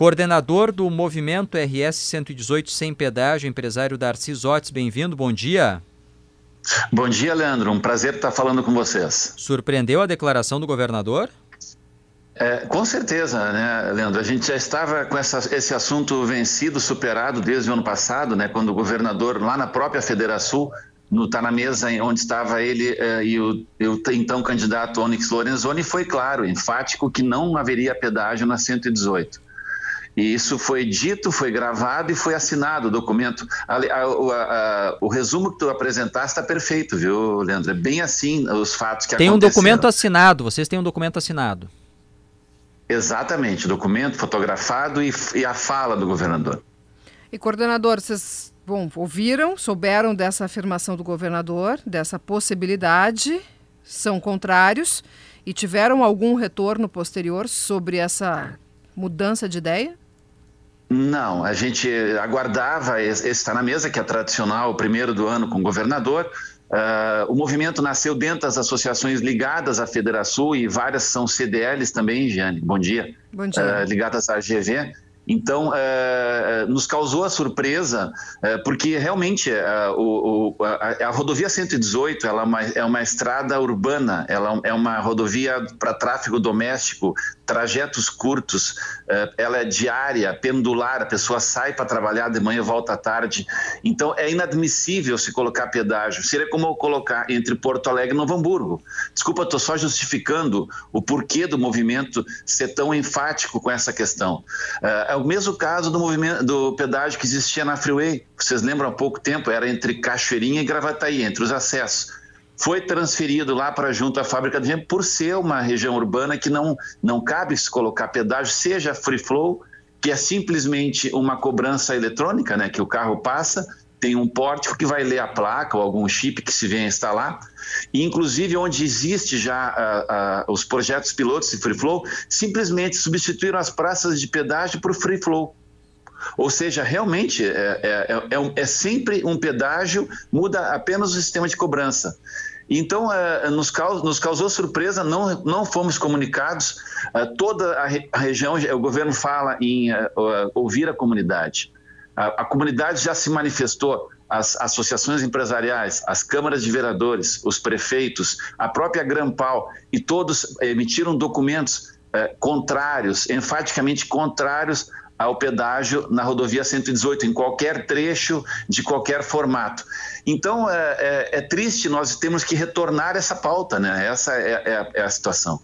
Coordenador do movimento RS 118 Sem Pedágio, empresário Darcy Zotes, bem-vindo, bom dia. Bom dia, Leandro. Um prazer estar falando com vocês. Surpreendeu a declaração do governador? É, com certeza, né, Leandro? A gente já estava com essa, esse assunto vencido, superado desde o ano passado, né, quando o governador, lá na própria Federação, está na mesa onde estava ele é, e o, o, então candidato Onyx Lorenzoni, foi claro, enfático, que não haveria pedágio na 118. E isso foi dito, foi gravado e foi assinado o documento. A, a, a, o resumo que tu apresentaste está perfeito, viu, Leandro? É bem assim os fatos que Tem um documento assinado, vocês têm um documento assinado. Exatamente, documento fotografado e, e a fala do governador. E coordenador, vocês bom, ouviram, souberam dessa afirmação do governador, dessa possibilidade, são contrários e tiveram algum retorno posterior sobre essa mudança de ideia? Não, a gente aguardava, esse está na mesa, que é tradicional, o primeiro do ano com o governador. Uh, o movimento nasceu dentro das associações ligadas à Federação e várias são CDLs também, Giane. Bom dia. Bom dia. Uh, ligadas à GV. Então, é, nos causou a surpresa, é, porque realmente é, o, a, a, rodovia 118 ela é uma, é uma estrada urbana, ela é uma rodovia para tráfego doméstico, trajetos curtos, ela é diária, pendular, a pessoa sai para trabalhar de manhã e volta à tarde. Então, é inadmissível se colocar pedágio. Seria como eu colocar entre Porto Alegre e Novo Hamburgo. Desculpa, estou só justificando o porquê do movimento ser tão enfático com essa questão. É o mesmo caso do movimento do pedágio que existia na Freeway. Vocês lembram há pouco tempo, era entre Cachoeirinha e Gravataí, entre os acessos. Foi transferido lá para junto à fábrica de vento por ser uma região urbana que não, não cabe se colocar pedágio, seja free flow, que é simplesmente uma cobrança eletrônica, né, que o carro passa, tem um pórtico que vai ler a placa ou algum chip que se venha instalar. E, inclusive, onde existe já uh, uh, os projetos pilotos de Free Flow, simplesmente substituíram as praças de pedágio por Free Flow. Ou seja, realmente é, é, é, é, sempre um pedágio, muda apenas o sistema de cobrança. Então, uh, nos, nos, causou surpresa, não, não fomos comunicados. toda a, região, o governo fala em ouvir a comunidade. A, a comunidade já se manifestou, as associações empresariais, as câmaras de vereadores, os prefeitos, a própria Grampal, e todos emitiram documentos eh, contrários, enfaticamente contrários ao pedágio na rodovia 118, em qualquer trecho, de qualquer formato. Então, é, é, é triste, nós temos que retornar essa pauta, né? Essa é, é, é a situação.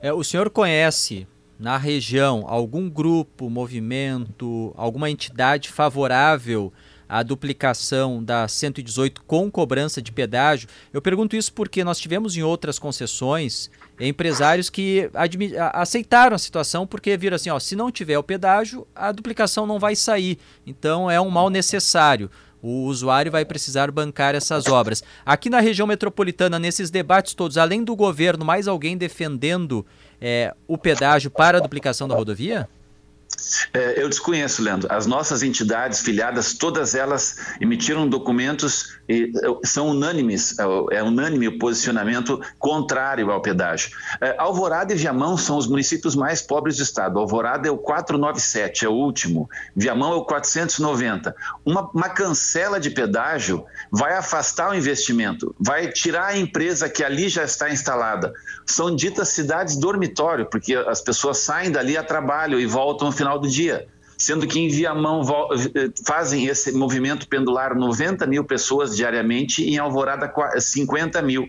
É, o senhor conhece na região algum grupo, movimento, alguma entidade favorável à duplicação da 118 com cobrança de pedágio? Eu pergunto isso porque nós tivemos em outras concessões empresários que aceitaram a situação porque viram assim, ó, se não tiver o pedágio, a duplicação não vai sair. Então é um mal necessário. O usuário vai precisar bancar essas obras. Aqui na região metropolitana, nesses debates todos, além do governo, mais alguém defendendo é, o pedágio para a duplicação da rodovia? É, eu desconheço, Leandro. As nossas entidades filiadas, todas elas emitiram documentos e é, são unânimes, é, é unânime o posicionamento contrário ao pedágio. Alvorada e Viamão são os municípios mais pobres do estado. Alvorada é o 497, é o último. Viamão é o 490. Uma, uma cancela de pedágio vai afastar o investimento, vai tirar a empresa que ali já está instalada. São ditas cidades dormitório, porque as pessoas saem dali a trabalho e voltam no final do dia sendo que em Viamão eh, fazem esse movimento pendular 90 mil pessoas diariamente e em Alvorada 50 mil.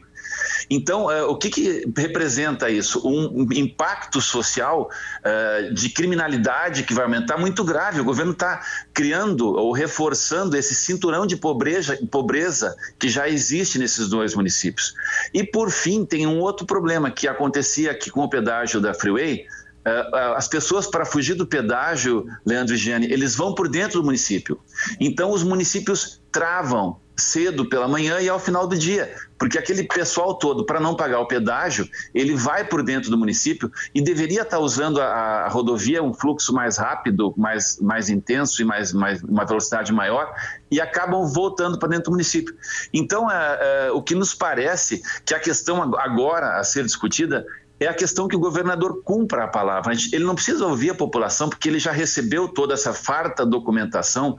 Então, uh, o que, que, representa isso? Um impacto social uh, de criminalidade que vai aumentar muito grave. O governo está criando ou reforçando esse cinturão de pobreza, pobreza que já existe nesses dois municípios. E, por fim, tem um outro problema que acontecia aqui com o pedágio da Freeway. Uh, as pessoas, para fugir do pedágio, Leandro e Giane, eles vão por dentro do município. Então, os municípios travam cedo pela manhã e ao final do dia, porque aquele pessoal todo, para não pagar o pedágio, ele vai por dentro do município e deveria estar usando a, a rodovia um fluxo mais rápido, mais, mais intenso e mais, mais uma velocidade maior e acabam voltando para dentro do município. Então, é, é, o que nos parece que a questão agora a ser discutida é a questão que o governador cumpra a palavra. Ele não precisa ouvir a população, porque ele já recebeu toda essa farta documentação,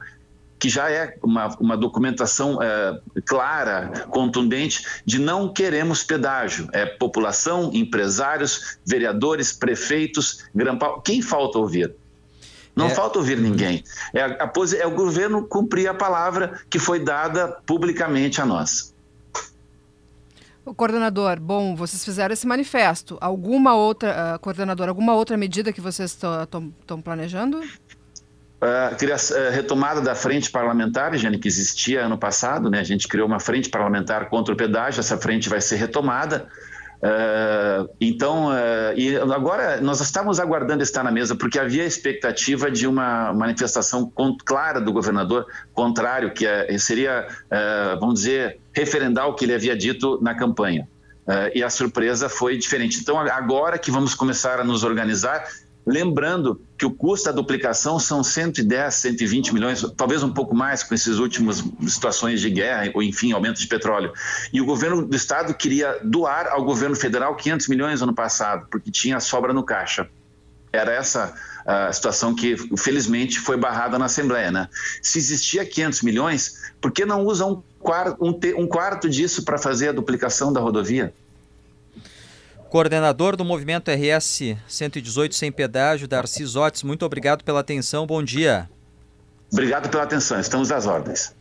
que já é uma, uma documentação é, clara, contundente, de não queremos pedágio. É população, empresários, vereadores, prefeitos, Grampal. Quem falta ouvir? Não é. falta ouvir ninguém. É, a, a, é o governo cumprir a palavra que foi dada publicamente a nós. O coordenador, bom, vocês fizeram esse manifesto. Alguma outra, uh, coordenador, alguma outra medida que vocês estão planejando? Uh, retomada da frente parlamentar, Jane, que existia ano passado, né? A gente criou uma frente parlamentar contra o pedágio, essa frente vai ser retomada. Uh, então, uh, e agora nós estávamos aguardando estar na mesa, porque havia a expectativa de uma manifestação clara do governador, contrário, que é, seria, uh, vamos dizer, referendar o que ele havia dito na campanha. e a surpresa foi diferente. Então, agora que vamos começar a nos organizar, Lembrando que o custo da duplicação são 110, 120 milhões, talvez um pouco mais com essas últimas situações de guerra ou, enfim, aumento de petróleo. E o governo do estado queria doar ao governo federal 500 milhões ano passado, porque tinha sobra no caixa. Era essa a situação que, felizmente, foi barrada na Assembleia. Né? Se existia 500 milhões, por que não usa um quarto, um, um quarto disso para fazer a duplicação da rodovia? Coordenador do Movimento RS 118 Sem Pedágio, Darcy Zotes, muito obrigado pela atenção, bom dia. Obrigado pela atenção, estamos às ordens.